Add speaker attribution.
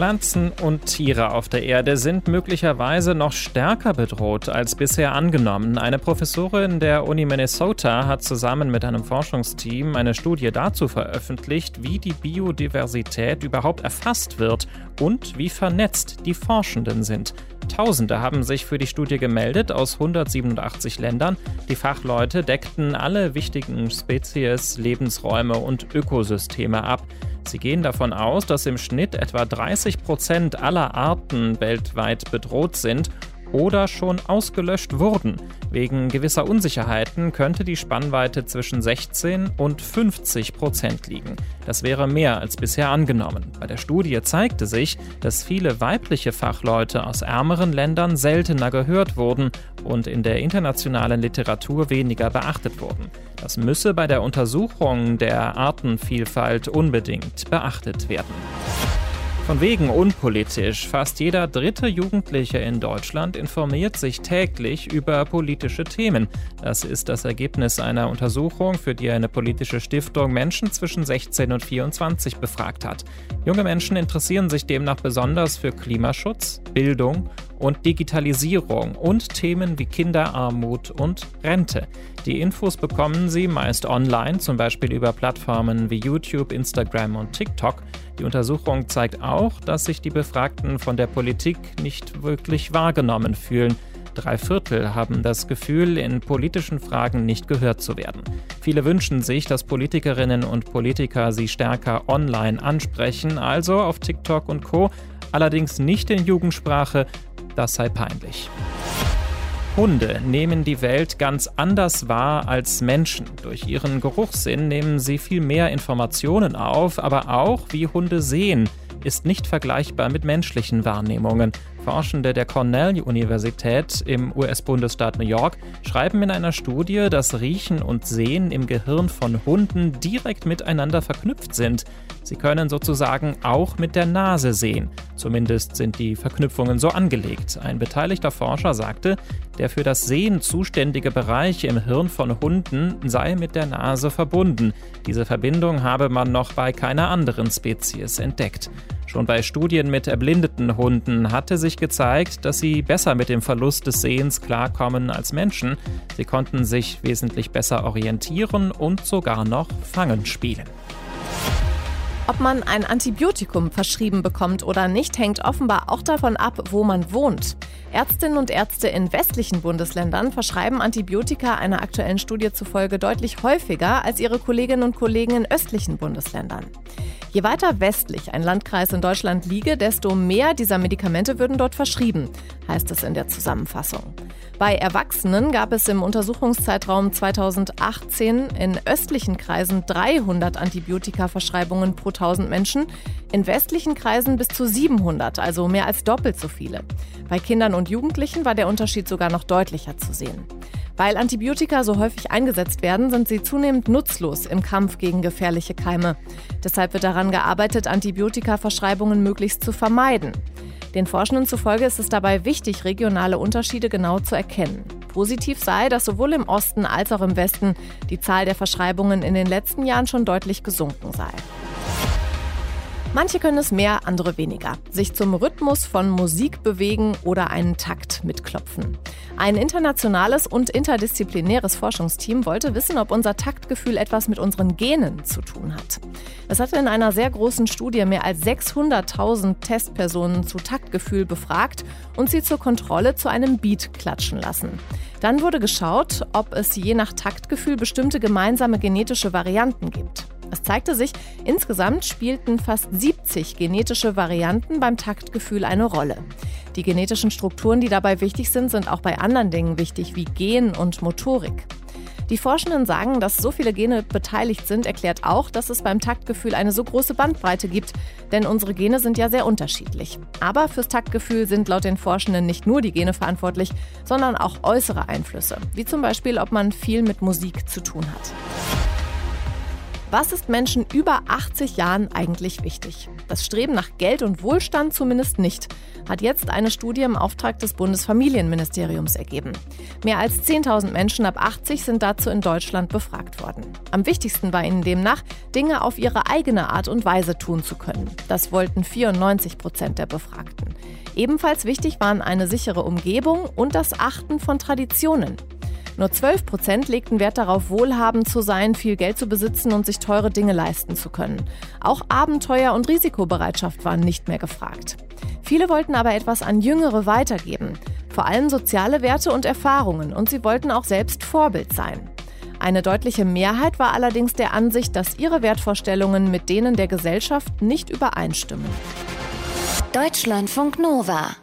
Speaker 1: Pflanzen und Tiere auf der Erde sind möglicherweise noch stärker bedroht als bisher angenommen. Eine Professorin der Uni Minnesota hat zusammen mit einem Forschungsteam eine Studie dazu veröffentlicht, wie die Biodiversität überhaupt erfasst wird und wie vernetzt die Forschenden sind. Tausende haben sich für die Studie gemeldet aus 187 Ländern. Die Fachleute deckten alle wichtigen Spezies, Lebensräume und Ökosysteme ab. Sie gehen davon aus, dass im Schnitt etwa 30 Prozent aller Arten weltweit bedroht sind oder schon ausgelöscht wurden. Wegen gewisser Unsicherheiten könnte die Spannweite zwischen 16 und 50 Prozent liegen. Das wäre mehr als bisher angenommen. Bei der Studie zeigte sich, dass viele weibliche Fachleute aus ärmeren Ländern seltener gehört wurden und in der internationalen Literatur weniger beachtet wurden. Das müsse bei der Untersuchung der Artenvielfalt unbedingt beachtet werden. Von wegen unpolitisch. Fast jeder dritte Jugendliche in Deutschland informiert sich täglich über politische Themen. Das ist das Ergebnis einer Untersuchung, für die eine politische Stiftung Menschen zwischen 16 und 24 befragt hat. Junge Menschen interessieren sich demnach besonders für Klimaschutz, Bildung und Digitalisierung und Themen wie Kinderarmut und Rente. Die Infos bekommen Sie meist online, zum Beispiel über Plattformen wie YouTube, Instagram und TikTok. Die Untersuchung zeigt auch, dass sich die Befragten von der Politik nicht wirklich wahrgenommen fühlen. Drei Viertel haben das Gefühl, in politischen Fragen nicht gehört zu werden. Viele wünschen sich, dass Politikerinnen und Politiker sie stärker online ansprechen, also auf TikTok und Co, allerdings nicht in Jugendsprache, das sei peinlich. Hunde nehmen die Welt ganz anders wahr als Menschen. Durch ihren Geruchssinn nehmen sie viel mehr Informationen auf, aber auch wie Hunde sehen ist nicht vergleichbar mit menschlichen Wahrnehmungen. Forschende der Cornell-Universität im US-Bundesstaat New York schreiben in einer Studie, dass Riechen und Sehen im Gehirn von Hunden direkt miteinander verknüpft sind. Sie können sozusagen auch mit der Nase sehen. Zumindest sind die Verknüpfungen so angelegt. Ein beteiligter Forscher sagte, der für das Sehen zuständige Bereich im Hirn von Hunden sei mit der Nase verbunden. Diese Verbindung habe man noch bei keiner anderen Spezies entdeckt. Schon bei Studien mit erblindeten Hunden hatte sich gezeigt, dass sie besser mit dem Verlust des Sehens klarkommen als Menschen. Sie konnten sich wesentlich besser orientieren und sogar noch Fangen spielen.
Speaker 2: Ob man ein Antibiotikum verschrieben bekommt oder nicht, hängt offenbar auch davon ab, wo man wohnt. Ärztinnen und Ärzte in westlichen Bundesländern verschreiben Antibiotika einer aktuellen Studie zufolge deutlich häufiger als ihre Kolleginnen und Kollegen in östlichen Bundesländern. Je weiter westlich ein Landkreis in Deutschland liege, desto mehr dieser Medikamente würden dort verschrieben, heißt es in der Zusammenfassung. Bei Erwachsenen gab es im Untersuchungszeitraum 2018 in östlichen Kreisen 300 Antibiotika-Verschreibungen pro 1000 Menschen, in westlichen Kreisen bis zu 700, also mehr als doppelt so viele. Bei Kindern und Jugendlichen war der Unterschied sogar noch deutlicher zu sehen. Weil Antibiotika so häufig eingesetzt werden, sind sie zunehmend nutzlos im Kampf gegen gefährliche Keime. Deshalb wird daran gearbeitet, Antibiotika-Verschreibungen möglichst zu vermeiden. Den Forschenden zufolge ist es dabei wichtig, regionale Unterschiede genau zu erkennen. Positiv sei, dass sowohl im Osten als auch im Westen die Zahl der Verschreibungen in den letzten Jahren schon deutlich gesunken sei. Manche können es mehr, andere weniger. Sich zum Rhythmus von Musik bewegen oder einen Takt mitklopfen. Ein internationales und interdisziplinäres Forschungsteam wollte wissen, ob unser Taktgefühl etwas mit unseren Genen zu tun hat. Es hatte in einer sehr großen Studie mehr als 600.000 Testpersonen zu Taktgefühl befragt und sie zur Kontrolle zu einem Beat klatschen lassen. Dann wurde geschaut, ob es je nach Taktgefühl bestimmte gemeinsame genetische Varianten gibt. Es zeigte sich, insgesamt spielten fast 70 genetische Varianten beim Taktgefühl eine Rolle. Die genetischen Strukturen, die dabei wichtig sind, sind auch bei anderen Dingen wichtig, wie Gen und Motorik. Die Forschenden sagen, dass so viele Gene beteiligt sind, erklärt auch, dass es beim Taktgefühl eine so große Bandbreite gibt, denn unsere Gene sind ja sehr unterschiedlich. Aber fürs Taktgefühl sind laut den Forschenden nicht nur die Gene verantwortlich, sondern auch äußere Einflüsse, wie zum Beispiel, ob man viel mit Musik zu tun hat. Was ist Menschen über 80 Jahren eigentlich wichtig? Das Streben nach Geld und Wohlstand zumindest nicht, hat jetzt eine Studie im Auftrag des Bundesfamilienministeriums ergeben. Mehr als 10.000 Menschen ab 80 sind dazu in Deutschland befragt worden. Am wichtigsten war ihnen demnach, Dinge auf ihre eigene Art und Weise tun zu können. Das wollten 94 Prozent der Befragten. Ebenfalls wichtig waren eine sichere Umgebung und das Achten von Traditionen. Nur 12 Prozent legten Wert darauf, wohlhabend zu sein, viel Geld zu besitzen und sich teure Dinge leisten zu können. Auch Abenteuer und Risikobereitschaft waren nicht mehr gefragt. Viele wollten aber etwas an Jüngere weitergeben, vor allem soziale Werte und Erfahrungen, und sie wollten auch selbst Vorbild sein. Eine deutliche Mehrheit war allerdings der Ansicht, dass ihre Wertvorstellungen mit denen der Gesellschaft nicht übereinstimmen.
Speaker 3: Deutschlandfunk Nova